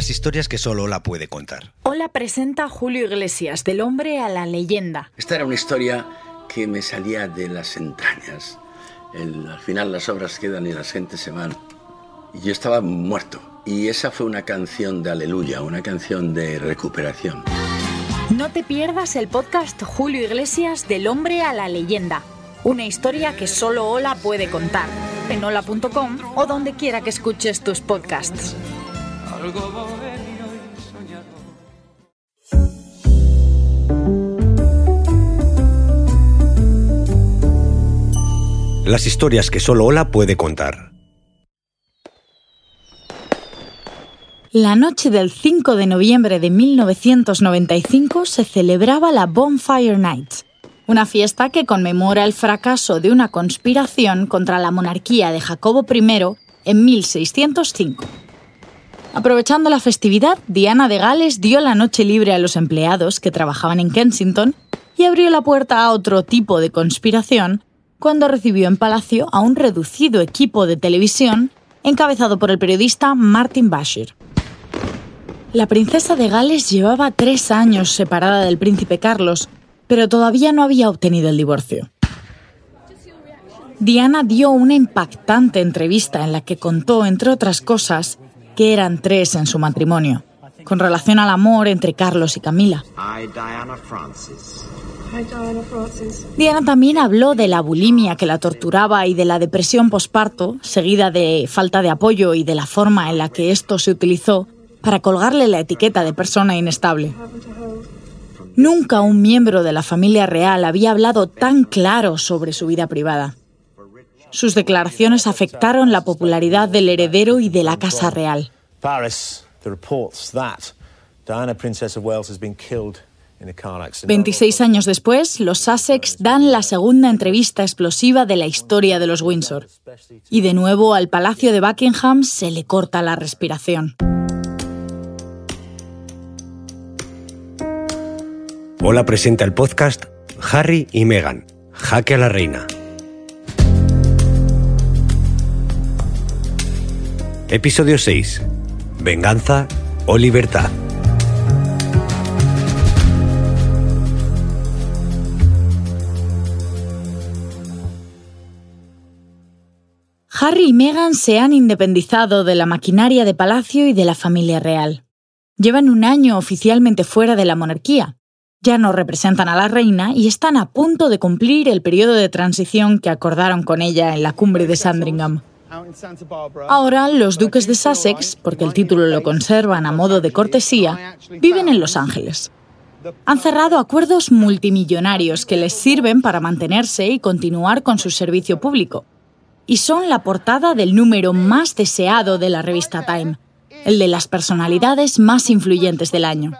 Las historias que solo Ola puede contar. Hola presenta Julio Iglesias, del hombre a la leyenda. Esta era una historia que me salía de las entrañas. El- al final las obras quedan y las gentes se van. Y yo estaba muerto. Y esa fue una canción de aleluya, una canción de recuperación. No te pierdas el podcast Julio Iglesias, del hombre a la leyenda. Una historia que solo Ola puede contar. En hola.com o donde quiera que escuches tus podcasts. Las historias que solo Ola puede contar. La noche del 5 de noviembre de 1995 se celebraba la Bonfire Nights, una fiesta que conmemora el fracaso de una conspiración contra la monarquía de Jacobo I en 1605. Aprovechando la festividad, Diana de Gales dio la noche libre a los empleados que trabajaban en Kensington y abrió la puerta a otro tipo de conspiración cuando recibió en Palacio a un reducido equipo de televisión encabezado por el periodista Martin Bashir. La princesa de Gales llevaba tres años separada del príncipe Carlos, pero todavía no había obtenido el divorcio. Diana dio una impactante entrevista en la que contó, entre otras cosas, que eran tres en su matrimonio, con relación al amor entre Carlos y Camila. Diana también habló de la bulimia que la torturaba y de la depresión posparto, seguida de falta de apoyo y de la forma en la que esto se utilizó para colgarle la etiqueta de persona inestable. Nunca un miembro de la familia real había hablado tan claro sobre su vida privada. Sus declaraciones afectaron la popularidad del heredero y de la Casa Real. Paris, the reports that Diana, Princess of Wales, has been killed in a car accident. 26 años después, los Sussex dan la segunda entrevista explosiva de la historia de los Windsor. Y de nuevo al Palacio de Buckingham se le corta la respiración. Ola presenta el podcast Harry y Meghan, Jaque a la Reina. Episodio 6. Venganza o libertad. Harry y Meghan se han independizado de la maquinaria de palacio y de la familia real. Llevan un año oficialmente fuera de la monarquía. Ya no representan a la reina y están a punto de cumplir el periodo de transición que acordaron con ella en la cumbre de Sandringham. Ahora, los duques de Sussex, porque el título lo conservan a modo de cortesía, viven en Los Ángeles. Han cerrado acuerdos multimillonarios que les sirven para mantenerse y continuar con su servicio público. Y son la portada del número más deseado de la revista Time, el de las personalidades más influyentes del año.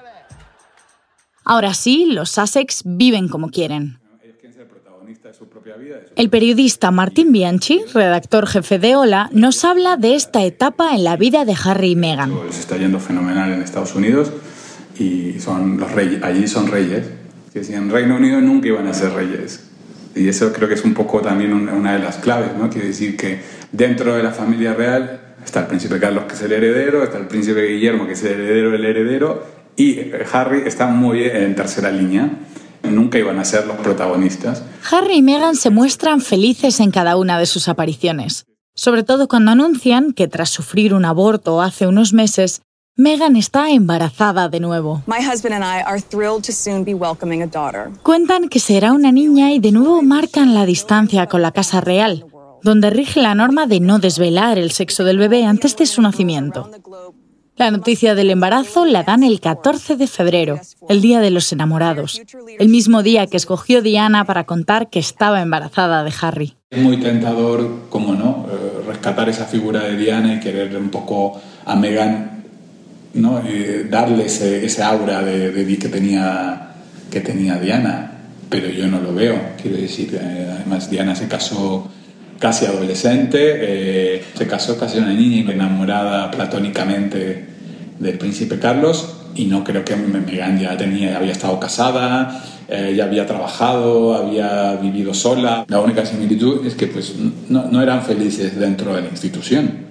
Ahora sí, los Sussex viven como quieren. El periodista Martín Bianchi, redactor jefe de Hola, nos habla de esta etapa en la vida de Harry y Meghan. Les está yendo fenomenal en Estados Unidos y son los reyes, allí son reyes. Que si en Reino Unido nunca iban a ser reyes. Y eso creo que es un poco también un- una de las claves, ¿no? Quiere decir que dentro de la familia real está el príncipe Carlos, que es el heredero, está el príncipe Guillermo, que es el heredero del heredero, y Harry está muy en tercera línea. Nunca iban a ser los protagonistas. Harry y Meghan se muestran felices en cada una de sus apariciones, sobre todo cuando anuncian que tras sufrir un aborto hace unos meses, Meghan está embarazada de nuevo. My husband and I are thrilled to soon be welcoming a daughter. Cuentan que será una niña y de nuevo marcan la distancia con la Casa Real, donde rige la norma de no desvelar el sexo del bebé antes de su nacimiento. La noticia del embarazo la dan el 14 de febrero, el Día de los Enamorados, el mismo día que escogió Diana para contar que estaba embarazada de Harry. Es muy tentador, como no, eh, rescatar esa figura de Diana y querer un poco a Meghan, ¿no? Darle ese, ese aura de, de que, tenía, que tenía Diana, pero yo no lo veo. Quiero decir, eh, además Diana se casó casi adolescente, eh, se casó casi una niña enamorada platónicamente del príncipe Carlos y no creo que Meghan ya tenía, había estado casada, eh, ya había trabajado, había vivido sola. La única similitud es que pues, no, no eran felices dentro de la institución.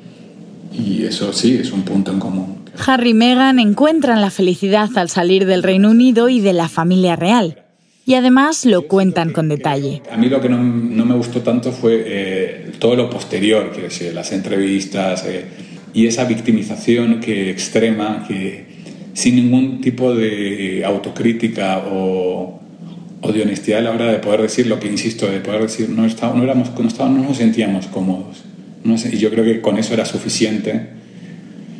Y eso sí, es un punto en común. Harry y Meghan encuentran la felicidad al salir del Reino Unido y de la familia real. Y además lo cuentan con detalle. A mí lo que no, no me gustó tanto fue eh, todo lo posterior, que decir, las entrevistas eh, y esa victimización que extrema, que sin ningún tipo de autocrítica o, o, de honestidad a la hora de poder decir lo que insisto, de poder decir no, está, no, éramos, no, estábamos, no nos sentíamos cómodos. No sé, y yo creo que con eso era suficiente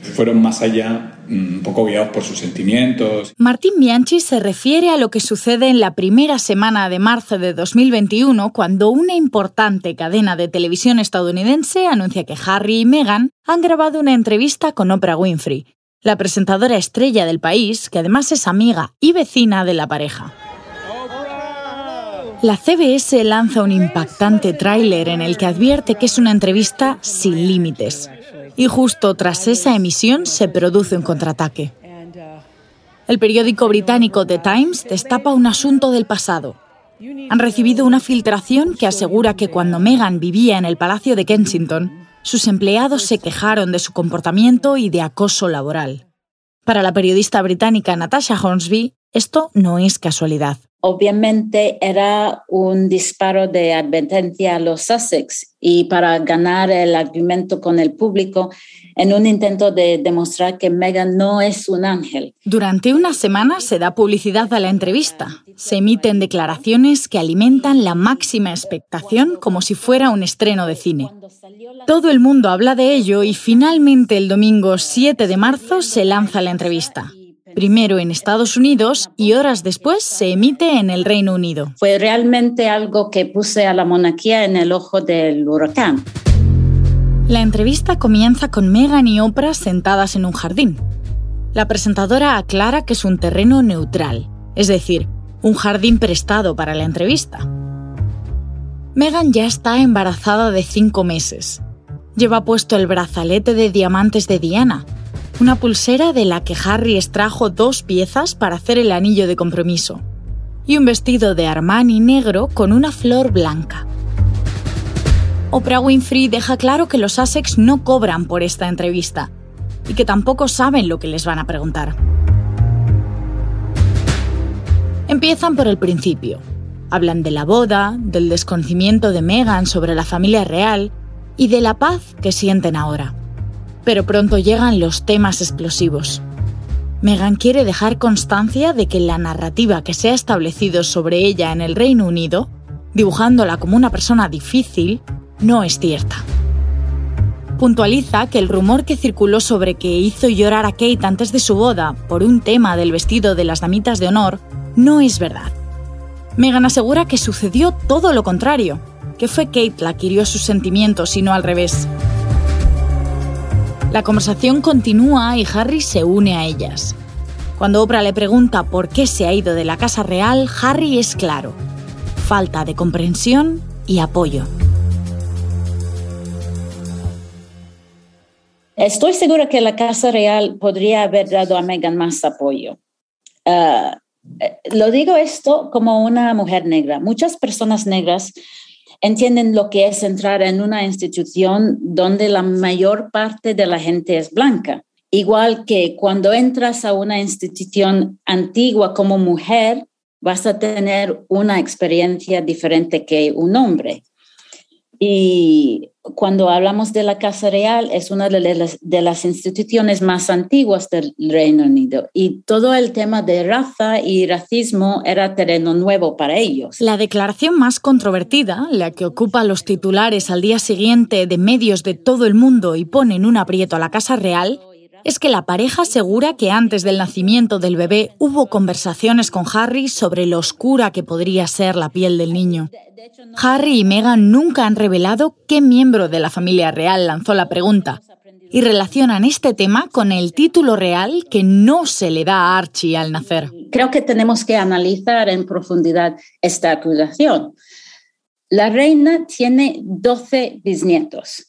fueron más allá, mm, un poco guiados por sus sentimientos. Martín Bianchi se refiere a lo que sucede en la primera semana de marzo de 2021, cuando una importante cadena de televisión estadounidense anuncia que Harry y Meghan han grabado una entrevista con Oprah Winfrey, la presentadora estrella del país, que además es amiga y vecina de la pareja. La CBS lanza un impactante tráiler en el que advierte que es una entrevista sin límites y justo tras esa emisión se produce un contraataque. El periódico británico The Times destapa un asunto del pasado. Han recibido una filtración que asegura que cuando Meghan vivía en el Palacio de Kensington, sus empleados se quejaron de su comportamiento y de acoso laboral. Para la periodista británica Natasha Hornsby, esto no es casualidad. Obviamente era un disparo de advertencia a los Sussex y para ganar el argumento con el público en un intento de demostrar que Meghan no es un ángel. Durante una semana se da publicidad a la entrevista. Se emiten declaraciones que alimentan la máxima expectación como si fuera un estreno de cine. Todo el mundo habla de ello y finalmente el domingo 7 de marzo se lanza la entrevista primero en Estados Unidos y horas después se emite en el Reino Unido. Fue realmente algo que puse a la monarquía en el ojo del huracán. La entrevista comienza con Meghan y Oprah sentadas en un jardín. La presentadora aclara que es un terreno neutral, es decir, un jardín prestado para la entrevista. Meghan ya está embarazada de cinco meses. Lleva puesto el brazalete de diamantes de Diana, una pulsera de la que Harry extrajo dos piezas para hacer el anillo de compromiso, y un vestido de Armani negro con una flor blanca. Oprah Winfrey deja claro que los Sussex no cobran por esta entrevista y que tampoco saben lo que les van a preguntar. Empiezan por el principio. Hablan de la boda, del desconocimiento de Meghan sobre la familia real y de la paz que sienten ahora pero pronto llegan los temas explosivos. Meghan quiere dejar constancia de que la narrativa que se ha establecido sobre ella en el Reino Unido, dibujándola como una persona difícil, no es cierta. Puntualiza que el rumor que circuló sobre que hizo llorar a Kate antes de su boda por un tema del vestido de las damitas de honor no es verdad. Meghan asegura que sucedió todo lo contrario, que fue Kate la que hirió sus sentimientos y no al revés. La conversación continúa y Harry se une a ellas. Cuando Oprah le pregunta por qué se ha ido de la Casa Real, Harry es claro. Falta de comprensión y apoyo. Estoy segura que la Casa Real podría haber dado a Meghan más apoyo. Ah, eh, lo digo esto como una mujer negra. Muchas personas negras entienden lo que es entrar en una institución donde la mayor parte de la gente es blanca. Igual que cuando entras a una institución antigua como mujer, vas a tener una experiencia diferente que un hombre. Y cuando hablamos de la Casa Real, es una de las, instituciones más antiguas del Reino Unido y todo el tema de raza y racismo era terreno nuevo para ellos. La declaración más controvertida, la que ocupa los titulares al día siguiente de medios de todo el mundo y pone en un aprieto a la Casa Real, es que la pareja asegura que antes del nacimiento del bebé hubo conversaciones con Harry sobre lo oscura que podría ser la piel del niño. Harry y Meghan nunca han revelado qué miembro de la familia real lanzó la pregunta y relacionan este tema con el título real que no se le da a Archie al nacer. Creo que tenemos que analizar en profundidad esta acusación. La reina tiene 12 bisnietos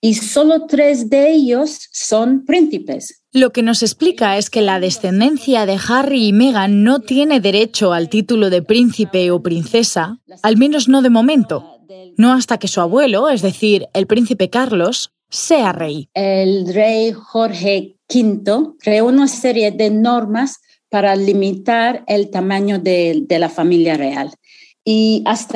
y solo tres de ellos son príncipes. Lo que nos explica es que la descendencia de Harry y Meghan no tiene derecho al título de príncipe o princesa, al menos no de momento, no hasta que su abuelo, es decir, el príncipe Carlos, sea rey. El rey Jorge V creó una serie de normas para limitar el tamaño de, de la familia real. Y hasta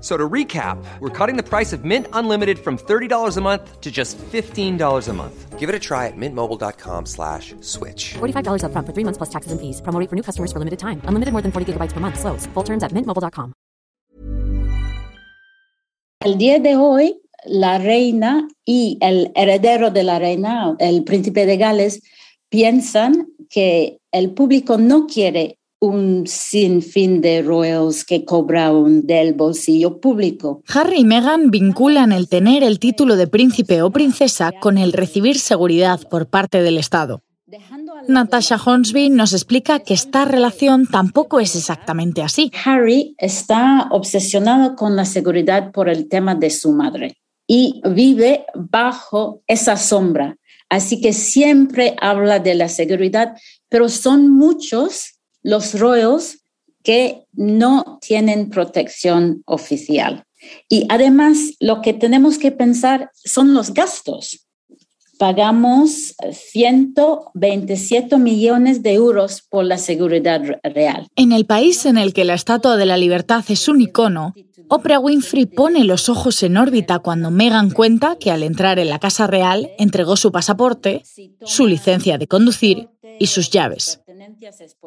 So to recap, we're cutting the price of Mint Unlimited from $30 a month to just $15 a month. Give it a try at mintmobile.com slash switch. $45 up front for three months plus taxes and fees. Promo for new customers for limited time. Unlimited more than 40 gigabytes per month. Slows. Full terms at mintmobile.com. el día de hoy, la reina y el heredero de la reina, el príncipe de Gales, piensan que el público no quiere un sinfín de royals que cobran del bolsillo público. Harry y Meghan vinculan el tener el título de príncipe o princesa con el recibir seguridad por parte del Estado. Natasha Hornsby nos explica que esta relación tampoco es exactamente así. Harry está obsesionado con la seguridad por el tema de su madre y vive bajo esa sombra. Así que siempre habla de la seguridad, pero son muchos los royals que no tienen protección oficial. Y además, lo que tenemos que pensar son los gastos. Pagamos 127 millones de euros por la seguridad real. En el país en el que la Estatua de la Libertad es un icono, Oprah Winfrey pone los ojos en órbita cuando Meghan cuenta que al entrar en la Casa Real entregó su pasaporte, su licencia de conducir y sus llaves.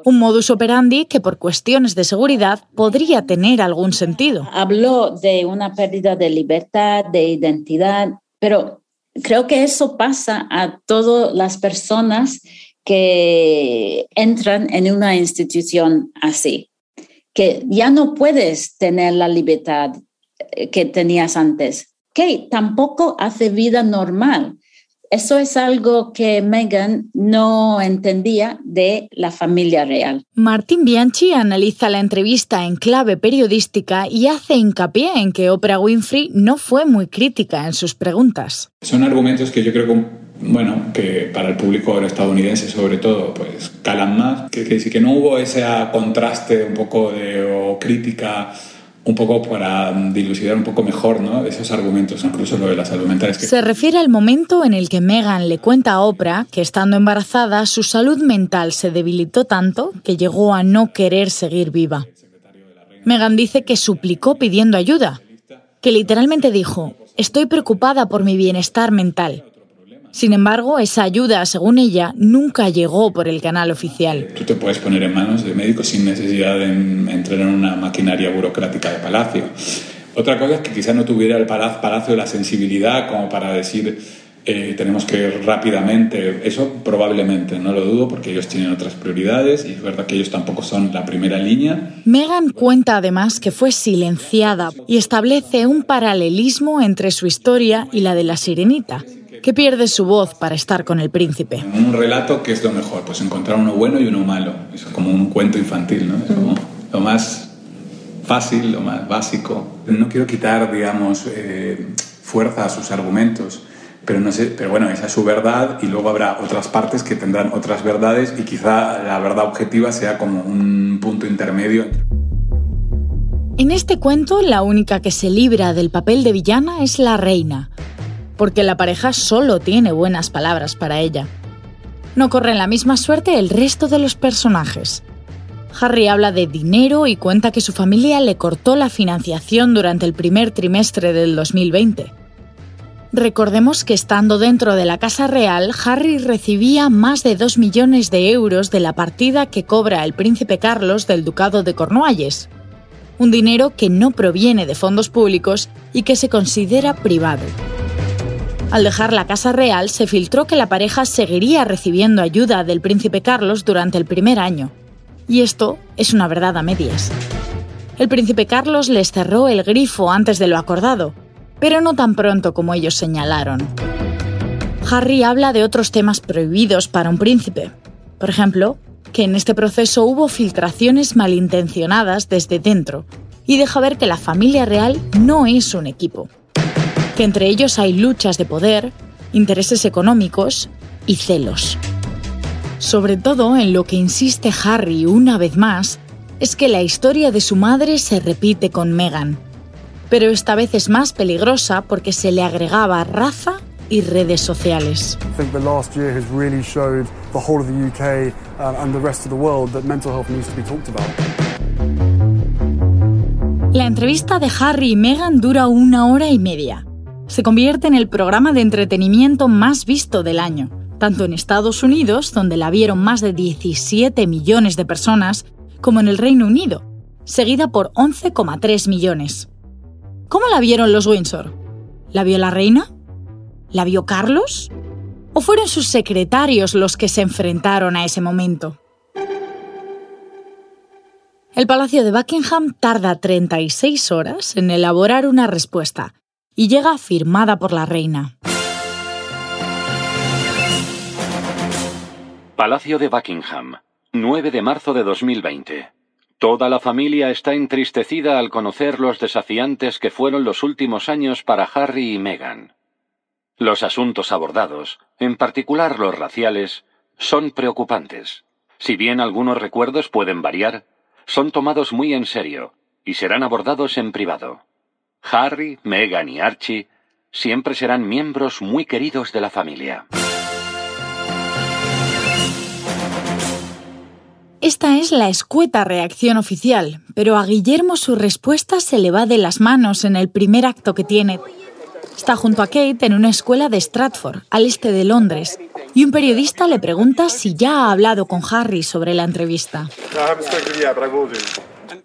Un modus operandi que por cuestiones de seguridad podría tener algún sentido. Habló de una pérdida de libertad, de identidad, pero creo que eso pasa a todas las personas que entran en una institución así, que ya no puedes tener la libertad eh, que tenías antes, que tampoco hace vida normal. Eso es algo que Meghan no entendía de la familia real. Martín Bianchi analiza la entrevista en clave periodística y hace hincapié en que Oprah Winfrey no fue muy crítica en sus preguntas. Son argumentos que yo creo que bueno, que para el público estadounidense sobre todo, pues calan más, que, que, que no hubo ese contraste un poco de o crítica un poco para dilucidar un poco mejor ¿no? esos argumentos, incluso lo de la salud mental. Se refiere al momento en el que Meghan le cuenta a Oprah que estando embarazada su salud mental se debilitó tanto que llegó a no querer seguir viva. Meghan dice que suplicó pidiendo ayuda, que literalmente dijo, estoy preocupada por mi bienestar mental. Sin embargo, esa ayuda, según ella, nunca llegó por el canal oficial. Tú te puedes poner en manos de médicos sin necesidad de entrar en una maquinaria burocrática de palacio. Otra cosa es que quizá no tuviera el palacio la sensibilidad como para decir eh, tenemos que ir rápidamente. Eso probablemente, no lo dudo, porque ellos tienen otras prioridades y es verdad que ellos tampoco son la primera línea. Megan cuenta además que fue silenciada y establece un paralelismo entre su historia y la de la sirenita que pierde su voz para estar con el príncipe. Un relato que es lo mejor, pues encontrar uno bueno y uno malo. Es como un cuento infantil, ¿no? Es como lo más fácil, lo más básico. No quiero quitar, digamos, eh, fuerza a sus argumentos, pero, no sé, pero bueno, esa es su verdad y luego habrá otras partes que tendrán otras verdades y quizá la verdad objetiva sea como un punto intermedio. En este cuento, la única que se libra del papel de villana es la reina, porque la pareja solo tiene buenas palabras para ella. No corren la misma suerte el resto de los personajes. Harry habla de dinero y cuenta que su familia le cortó la financiación durante el primer trimestre del 2020. Recordemos que estando dentro de la Casa Real, Harry recibía más de 2 millones de euros de la partida que cobra el príncipe Carlos del Ducado de Cornualles. Un dinero que no proviene de fondos públicos y que se considera privado. Al dejar la Casa Real, se filtró que la pareja seguiría recibiendo ayuda del príncipe Carlos durante el primer año. Y esto es una verdad a medias. El príncipe Carlos les cerró el grifo antes de lo acordado, pero no tan pronto como ellos señalaron. Harry habla de otros temas prohibidos para un príncipe. Por ejemplo, que en este proceso hubo filtraciones malintencionadas desde dentro y deja ver que la familia real no es un equipo, que entre ellos hay luchas de poder, intereses económicos y celos. Sobre todo en lo que insiste Harry una vez más, es que la historia de su madre se repite con Meghan, pero esta vez es más peligrosa porque se le agregaba raza y redes sociales. La entrevista de Harry y Meghan dura una hora y media. Se convierte en el programa de entretenimiento más visto del año, tanto en Estados Unidos, donde la vieron más de 17 millones de personas, como en el Reino Unido, seguida por 11,3 millones. ¿Cómo la vieron los Windsor? ¿La vio la reina? ¿La vio Carlos? ¿O fueron sus secretarios los que se enfrentaron a ese momento? El Palacio de Buckingham tarda 36 horas en elaborar una respuesta y llega firmada por la reina. Palacio de Buckingham, 9 de marzo de 2020. Toda la familia está entristecida al conocer los desafiantes que fueron los últimos años para Harry y Meghan. Los asuntos abordados, en particular los raciales, son preocupantes. Si bien algunos recuerdos pueden variar, son tomados muy en serio y serán abordados en privado. Harry, Meghan y Archie siempre serán miembros muy queridos de la familia. Esta es la escueta reacción oficial, pero a Guillermo su respuesta se le va de las manos en el primer acto que tiene. Está junto a Kate en una escuela de Stratford, al este de Londres, y un periodista le pregunta si ya ha hablado con Harry sobre la entrevista.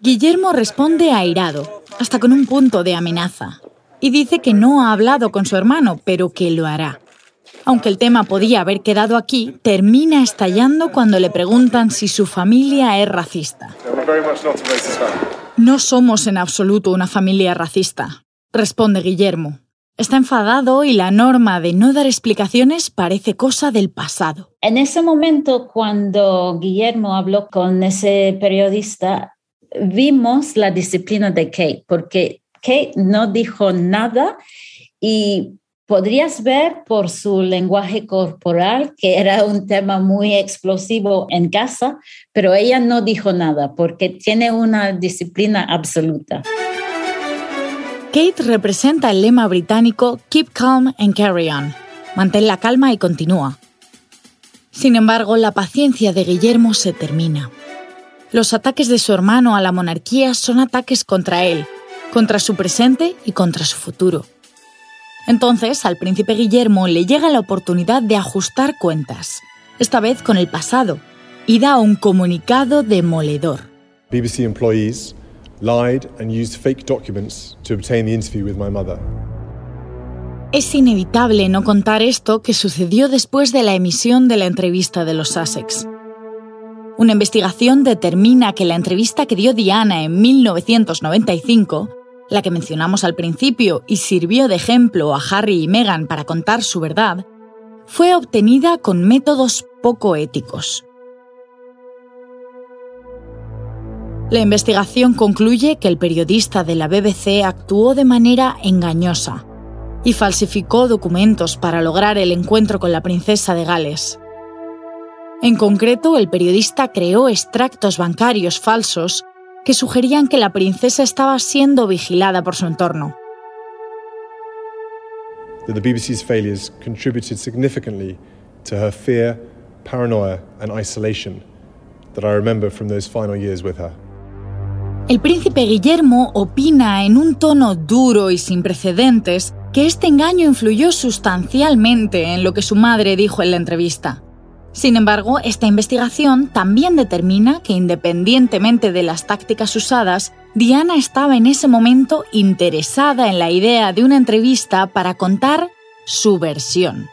Guillermo responde airado, hasta con un punto de amenaza, y dice que no ha hablado con su hermano, pero que lo hará. Aunque el tema podía haber quedado aquí, termina estallando cuando le preguntan si su familia es racista. No somos en absoluto una familia racista, responde Guillermo. Está enfadado y la norma de no dar explicaciones parece cosa del pasado. En ese momento, cuando Guillermo habló con ese periodista, vimos la disciplina de Kate, porque Kate no dijo nada y podrías ver por su lenguaje corporal que era un tema muy explosivo en casa, pero ella no dijo nada porque tiene una disciplina absoluta. Kate representa el lema británico Keep calm and carry on. Mantén la calma y continúa. Sin embargo, la paciencia de Guillermo se termina. Los ataques de su hermano a la monarquía son ataques contra él, contra su presente y contra su futuro. Entonces, al príncipe Guillermo le llega la oportunidad de ajustar cuentas, esta vez con el pasado, y da un comunicado demoledor. BBC employees lied and used fake documents to obtain the interview with my mother. Es inevitable no contar esto que sucedió después de la emisión de la entrevista de los Sussex. Una investigación determina que la entrevista que dio Diana en 1995, la que mencionamos al principio y sirvió de ejemplo a Harry y Meghan para contar su verdad, fue obtenida con métodos poco éticos. La investigación concluye que el periodista de la BBC actuó de manera engañosa y falsificó documentos para lograr el encuentro con la princesa de Gales. En concreto, el periodista creó extractos bancarios falsos que sugerían que la princesa estaba siendo vigilada por su entorno. The BBC's failures contributed significantly to her fear, paranoia and isolation that I remember from those final years with her. El príncipe Guillermo opina en un tono duro y sin precedentes que este engaño influyó sustancialmente en lo que su madre dijo en la entrevista. Sin embargo, esta investigación también determina que independientemente de las tácticas usadas, Diana estaba en ese momento interesada en la idea de una entrevista para contar su versión.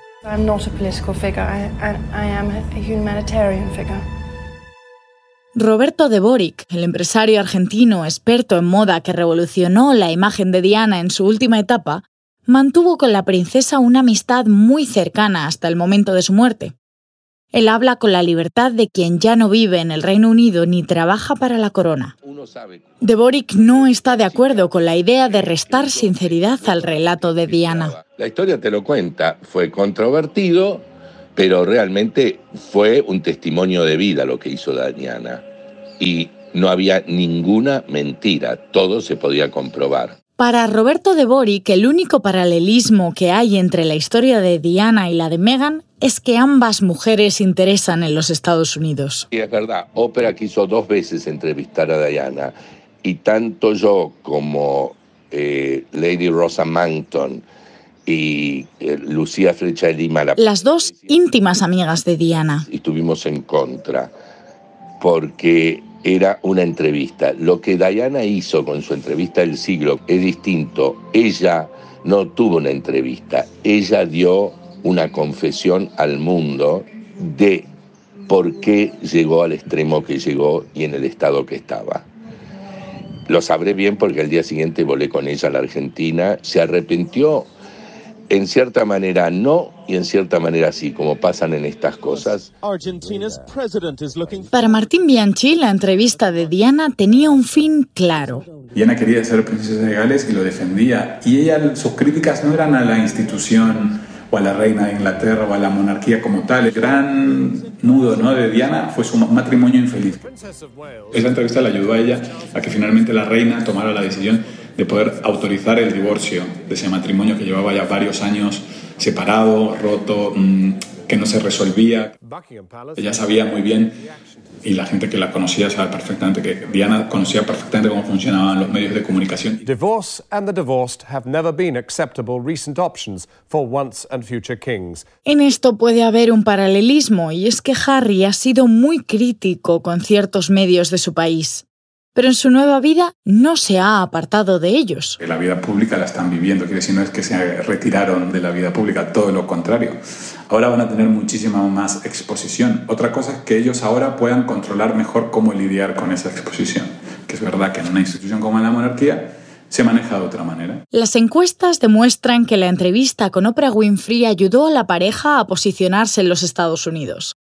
Roberto de Boric, el empresario argentino experto en moda que revolucionó la imagen de Diana en su última etapa, mantuvo con la princesa una amistad muy cercana hasta el momento de su muerte. Él habla con la libertad de quien ya no vive en el Reino Unido ni trabaja para la corona. Dvorik no está de acuerdo con la idea de restar sinceridad al relato de Diana. La historia te lo cuenta, fue controvertido, pero realmente fue un testimonio de vida lo que hizo Diana. Y no había ninguna mentira, todo se podía comprobar. Para Roberto de Boric, el único paralelismo que hay entre la historia de Diana y la de Meghan es que ambas mujeres interesan en los Estados Unidos. Y es verdad, Oprah quiso dos veces entrevistar a Diana y tanto yo como eh, Lady Rosa Manton y eh, Lucía Flecha de Lima, las dos íntimas amigas de Diana, estuvimos en contra porque era una entrevista. Lo que Diana hizo con su entrevista del siglo es distinto. Ella no tuvo una entrevista, ella dio una confesión al mundo de por qué llegó al extremo que llegó y en el estado que estaba. Lo sabré bien porque al día siguiente volé con ella a la Argentina, se arrepintió en cierta manera no y en cierta manera sí, como pasan en estas cosas. Para Martín Bianchi, la entrevista de Diana tenía un fin claro. Diana quería ser princesa de Gales y lo defendía. Y ella, sus críticas no eran a la institución o a la reina de Inglaterra o a la monarquía como tal. El gran nudo ¿no? de Diana fue su matrimonio infeliz. Esa entrevista le ayudó a ella a que finalmente la reina tomara la decisión de poder autorizar el divorcio de ese matrimonio que llevaba ya varios años separado, roto, mm, que no se resolvía. Ella sabía muy bien, y la gente que la conocía sabe perfectamente, que Diana conocía perfectamente cómo funcionaban los medios de comunicación. Divorce and the divorced have never been acceptable recent options for once and future kings. En esto puede haber un paralelismo, y es que Harry ha sido muy crítico con ciertos medios de su país pero en su nueva vida no se ha apartado de ellos. La vida pública la están viviendo, quiere decir, no es que se retiraron de la vida pública, todo lo contrario. Ahora van a tener muchísima más exposición. Otra cosa es que ellos ahora puedan controlar mejor cómo lidiar con esa exposición, que es verdad que en una institución como la monarquía se maneja de otra manera. Las encuestas demuestran que la entrevista con Oprah Winfrey ayudó a la pareja a posicionarse en los Estados Unidos.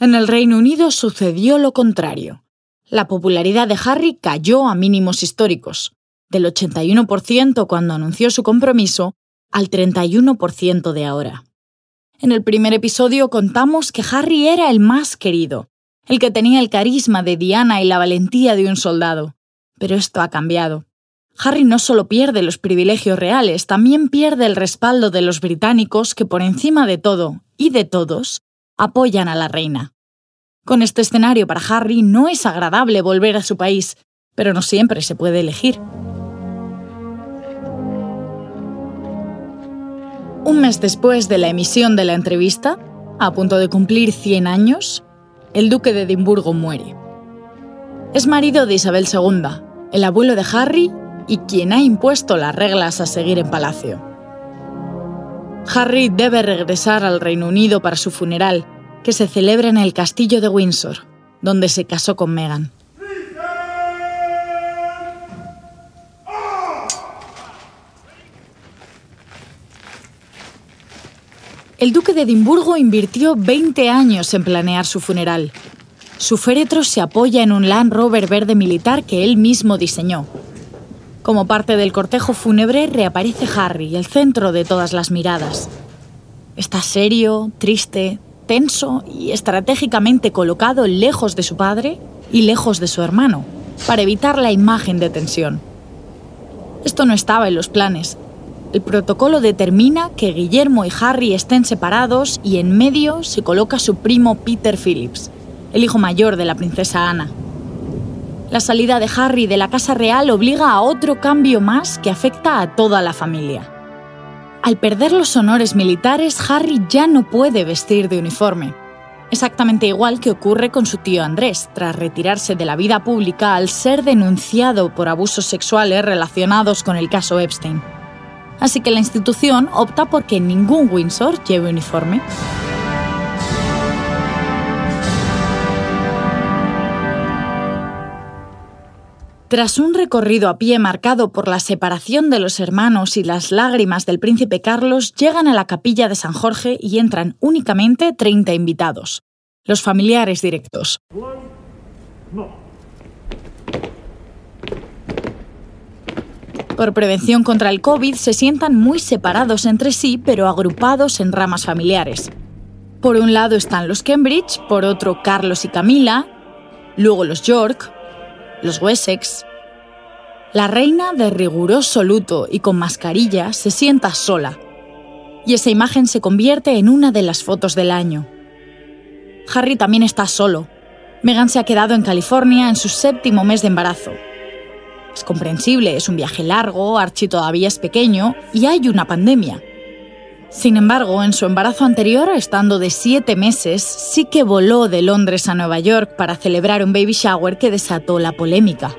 En el Reino Unido sucedió lo contrario la popularidad de Harry cayó a mínimos históricos, del 81% cuando anunció su compromiso al 31% de ahora. En el primer episodio contamos que Harry era el más querido, el que tenía el carisma de Diana y la valentía de un soldado. Pero esto ha cambiado. Harry no solo pierde los privilegios reales, también pierde el respaldo de los británicos que por encima de todo y de todos apoyan a la reina. Con este escenario para Harry no es agradable volver a su país, pero no siempre se puede elegir. Un mes después de la emisión de la entrevista, a punto de cumplir 100 años, el duque de Edimburgo muere. Es marido de Isabel II, el abuelo de Harry y quien ha impuesto las reglas a seguir en palacio. Harry debe regresar al Reino Unido para su funeral, que se celebra en el castillo de Windsor, donde se casó con Meghan. El duque de Edimburgo invirtió 20 años en planear su funeral. Su féretro se apoya en un Land Rover verde militar que él mismo diseñó. Como parte del cortejo fúnebre reaparece Harry, el centro de todas las miradas. Está serio, triste, tenso y estratégicamente colocado lejos de su padre y lejos de su hermano, para evitar la imagen de tensión. Esto no estaba en los planes. El protocolo determina que Guillermo y Harry estén separados y en medio se coloca su primo Peter Phillips, el hijo mayor de la princesa Ana. La salida de Harry de la Casa Real obliga a otro cambio más que afecta a toda la familia. Al perder los honores militares, Harry ya no puede vestir de uniforme. Exactamente igual que ocurre con su tío Andrés, tras retirarse de la vida pública al ser denunciado por abusos sexuales relacionados con el caso Epstein. Así que la institución opta por que ningún Windsor lleve uniforme. Tras un recorrido a pie marcado por la separación de los hermanos y las lágrimas del príncipe Carlos, llegan a la capilla de San Jorge y entran únicamente 30 invitados, los familiares directos. Por prevención contra el COVID se sientan muy separados entre sí, pero agrupados en ramas familiares. Por un lado están los Cambridge, por otro Carlos y Camila, luego los York, los Wessex. La reina de riguroso luto y con mascarilla se sienta sola, y esa imagen se convierte en una de las fotos del año. Harry también está solo. Meghan se ha quedado en California en su séptimo mes de embarazo. Es comprensible, es un viaje largo, Archie todavía es pequeño y hay una pandemia. Sin embargo, en su embarazo anterior, estando de siete meses, sí que voló de Londres a Nueva York para celebrar un baby shower que desató la polémica.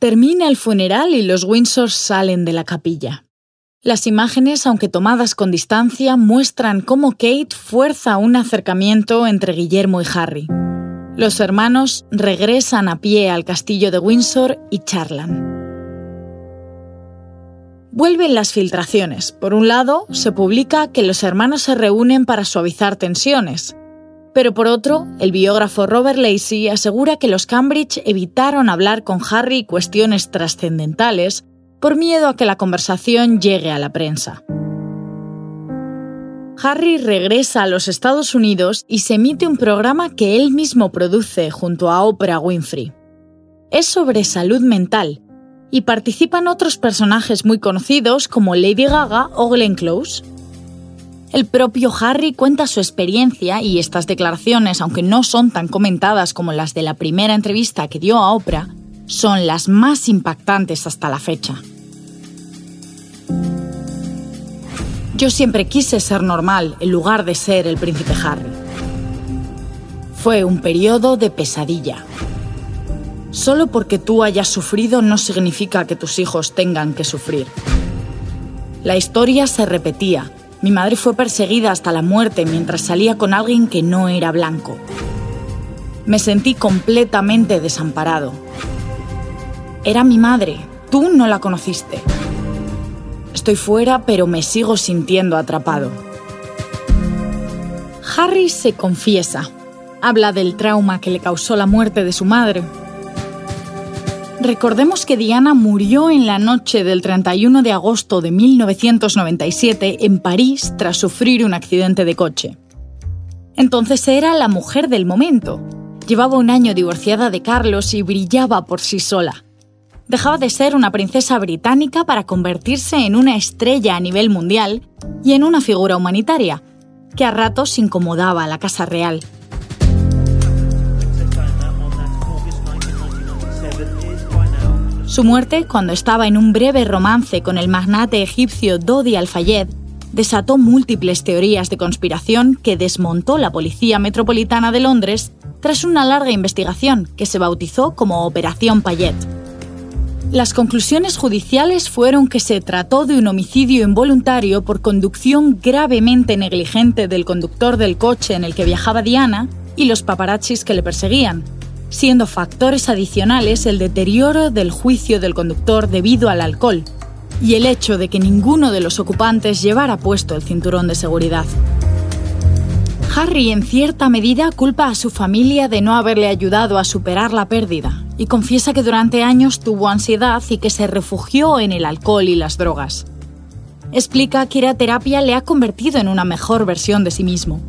Termina el funeral y los Windsor salen de la capilla. Las imágenes, aunque tomadas con distancia, muestran cómo Kate fuerza un acercamiento entre Guillermo y Harry. Los hermanos regresan a pie al castillo de Windsor y charlan. Vuelven las filtraciones. Por un lado, se publica que los hermanos se reúnen para suavizar tensiones, pero por otro, el biógrafo Robert Lacey asegura que los Cambridge evitaron hablar con Harry cuestiones trascendentales por miedo a que la conversación llegue a la prensa. Harry regresa a los Estados Unidos y se emite un programa que él mismo produce junto a Oprah Winfrey. Es sobre salud mental y participan otros personajes muy conocidos como Lady Gaga o Glenn Close. El propio Harry cuenta su experiencia y estas declaraciones, aunque no son tan comentadas como las de la primera entrevista que dio a Oprah, son las más impactantes hasta la fecha. Yo siempre quise ser normal en lugar de ser el príncipe Harry. Fue un periodo de pesadilla. Solo porque tú hayas sufrido no significa que tus hijos tengan que sufrir. La historia se repetía mi madre fue perseguida hasta la muerte mientras salía con alguien que no era blanco. Me sentí completamente desamparado. Era mi madre, tú no la conociste. Estoy fuera, pero me sigo sintiendo atrapado. Harry se confiesa. Habla del trauma que le causó la muerte de su madre, Recordemos que Diana murió en la noche del 31 de agosto de 1997 en París tras sufrir un accidente de coche. Entonces era la mujer del momento. Llevaba un año divorciada de Carlos y brillaba por sí sola. Dejaba de ser una princesa británica para convertirse en una estrella a nivel mundial y en una figura humanitaria, que a ratos incomodaba a la Casa Real. Su muerte, cuando estaba en un breve romance con el magnate egipcio Dodi Al-Fayed, desató múltiples teorías de conspiración que desmontó la Policía Metropolitana de Londres tras una larga investigación que se bautizó como Operación Payet. Las conclusiones judiciales fueron que se trató de un homicidio involuntario por conducción gravemente negligente del conductor del coche en el que viajaba Diana y los paparazzis que le perseguían, siendo factores adicionales el deterioro del juicio del conductor debido al alcohol y el hecho de que ninguno de los ocupantes llevara puesto el cinturón de seguridad. Harry en cierta medida culpa a su familia de no haberle ayudado a superar la pérdida y confiesa que durante años tuvo ansiedad y que se refugió en el alcohol y las drogas. Explica que la terapia le ha convertido en una mejor versión de sí mismo.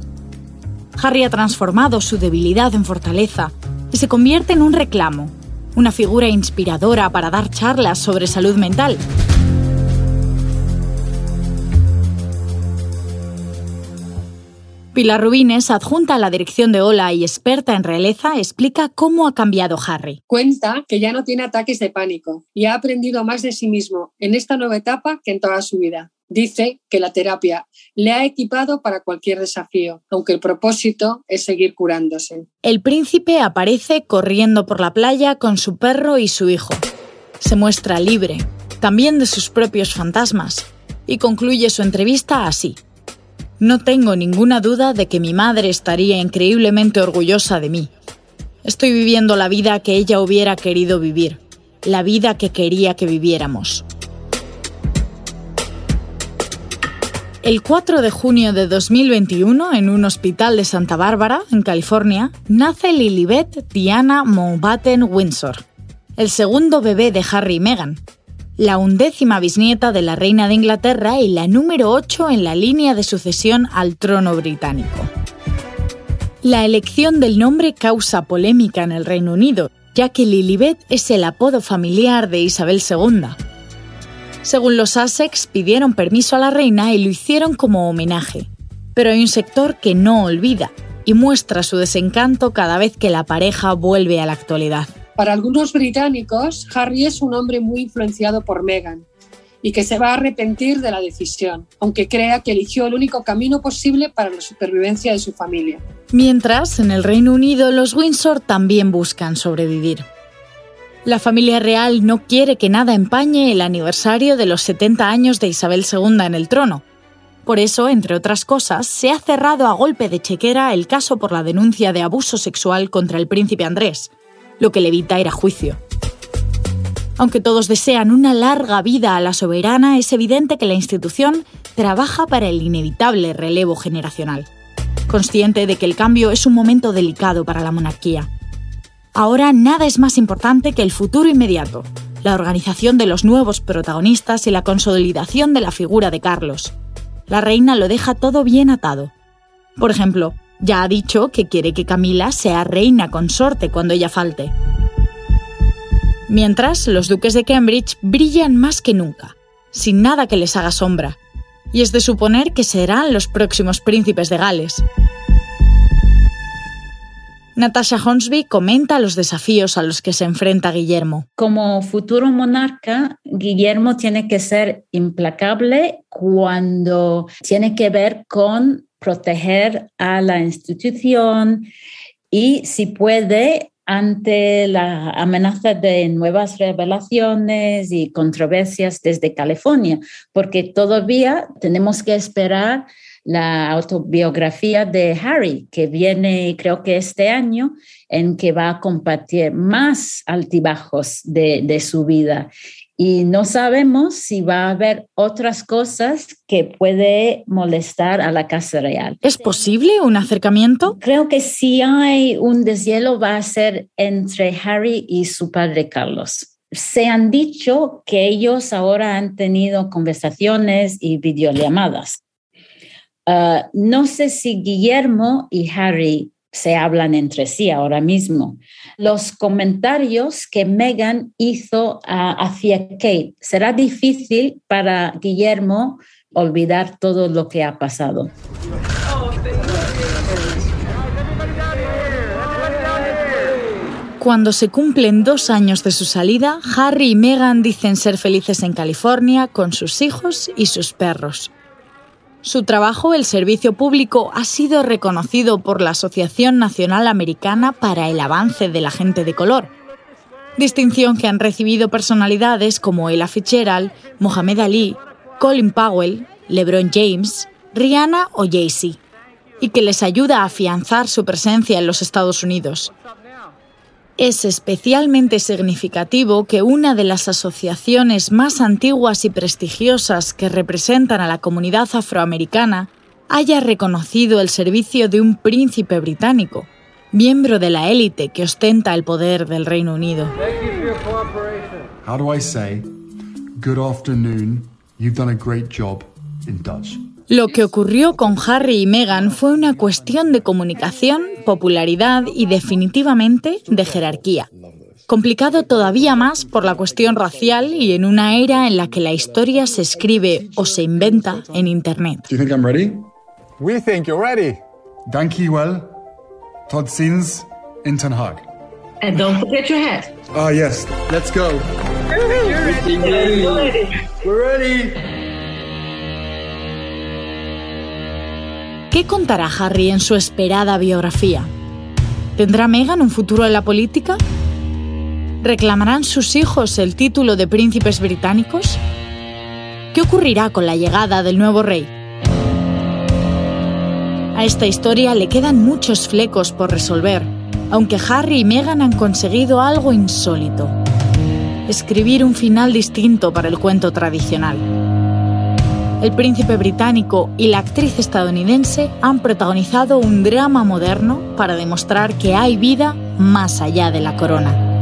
Harry ha transformado su debilidad en fortaleza y se convierte en un reclamo, una figura inspiradora para dar charlas sobre salud mental. Pilar Rubines, adjunta a la dirección de Ola y experta en realeza, explica cómo ha cambiado Harry. Cuenta que ya no tiene ataques de pánico y ha aprendido más de sí mismo en esta nueva etapa que en toda su vida dice que la terapia le ha equipado para cualquier desafío, aunque el propósito es seguir curándose. El príncipe aparece corriendo por la playa con su perro y su hijo. Se muestra libre, también de sus propios fantasmas, y concluye su entrevista así. No tengo ninguna duda de que mi madre estaría increíblemente orgullosa de mí. Estoy viviendo la vida que ella hubiera querido vivir, la vida que quería que viviéramos. El 4 de junio de 2021, en un hospital de Santa Bárbara, en California, nace Lilibet Diana Mountbatten Windsor, el segundo bebé de Harry y Meghan, la undécima bisnieta de la reina de Inglaterra y la número 8 en la línea de sucesión al trono británico. La elección del nombre causa polémica en el Reino Unido, ya que Lilibet es el apodo familiar de Isabel II. Según los Sussex, pidieron permiso a la reina y lo hicieron como homenaje. Pero hay un sector que no olvida y muestra su desencanto cada vez que la pareja vuelve a la actualidad. Para algunos británicos, Harry es un hombre muy influenciado por Meghan y que se va a arrepentir de la decisión, aunque crea que eligió el único camino posible para la supervivencia de su familia. Mientras, en el Reino Unido, los Windsor también buscan sobrevivir. La familia real no quiere que nada empañe el aniversario de los 70 años de Isabel II en el trono. Por eso, entre otras cosas, se ha cerrado a golpe de chequera el caso por la denuncia de abuso sexual contra el príncipe Andrés, lo que le evita ir a juicio. Aunque todos desean una larga vida a la soberana, es evidente que la institución trabaja para el inevitable relevo generacional, consciente de que el cambio es un momento delicado para la monarquía. Ahora nada es más importante que el futuro inmediato, la organización de los nuevos protagonistas y la consolidación de la figura de Carlos. La reina lo deja todo bien atado. Por ejemplo, ya ha dicho que quiere que Camila sea reina consorte cuando ella falte. Mientras, los duques de Cambridge brillan más que nunca, sin nada que les haga sombra, y es de suponer que serán los próximos príncipes de Gales. Natasha Hornsby comenta los desafíos a los que se enfrenta Guillermo. Como futuro monarca, Guillermo tiene que ser implacable cuando tiene que ver con proteger a la institución y si puede ante la amenaza de nuevas revelaciones y controversias desde California, porque todavía tenemos que esperar la autobiografía de Harry, que viene creo que este año, en que va a compartir más altibajos de, de su vida. Y no sabemos si va a haber otras cosas que puede molestar a la Casa Real. ¿Es posible un acercamiento? Creo que si hay un deshielo va a ser entre Harry y su padre Carlos se han dicho que ellos ahora han tenido conversaciones y videollamadas. Uh, no sé si Guillermo y Harry se hablan entre sí ahora mismo. Los comentarios que Meghan hizo hacia Kate, será difícil para Guillermo olvidar todo lo que ha pasado. Cuando se cumplen dos años de su salida, Harry y Meghan dicen ser felices en California con sus hijos y sus perros. Su trabajo, el servicio público, ha sido reconocido por la Asociación Nacional Americana para el Avance de la Gente de Color, distinción que han recibido personalidades como Ella Fitzgerald, Mohamed Ali, Colin Powell, LeBron James, Rihanna o Jay-Z, y que les ayuda a afianzar su presencia en los Estados Unidos. Es especialmente significativo que una de las asociaciones más antiguas y prestigiosas que representan a la comunidad afroamericana haya reconocido el servicio de un príncipe británico, miembro de la élite que ostenta el poder del Reino Unido. How do I say good afternoon, you've done a great job in Dutch? Lo que ocurrió con Harry y Meghan fue una cuestión de comunicación, popularidad y definitivamente de jerarquía. Complicado todavía más por la cuestión racial y en una era en la que la historia se escribe o se inventa en Internet. Do you think I'm ready? We think you're ready. Danke well. Todd Sins in Ten Hag. And don't forget your hat. Ah, yes. Let's go. We're ready. ¿Qué contará Harry en su esperada biografía? ¿Tendrá Meghan un futuro en la política? ¿Reclamarán sus hijos el título de príncipes británicos? ¿Qué ocurrirá con la llegada del nuevo rey? A esta historia le quedan muchos flecos por resolver, aunque Harry y Meghan han conseguido algo insólito. Escribir un final distinto para el cuento tradicional. El príncipe británico y la actriz estadounidense han protagonizado un drama moderno para demostrar que hay vida más allá de la corona.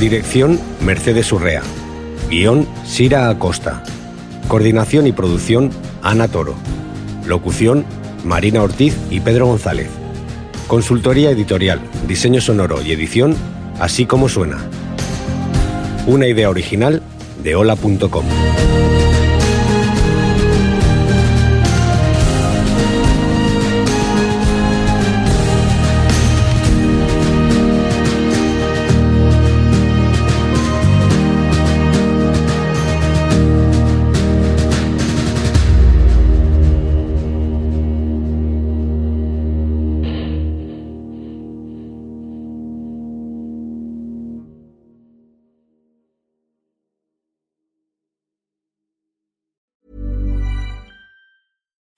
Dirección Mercedes Urrea. Guión Sira Acosta. Coordinación y producción Ana Toro. Locución Marina Ortiz y Pedro González. Consultoría editorial, diseño sonoro y edición, así como suena. Una idea original de hola.com.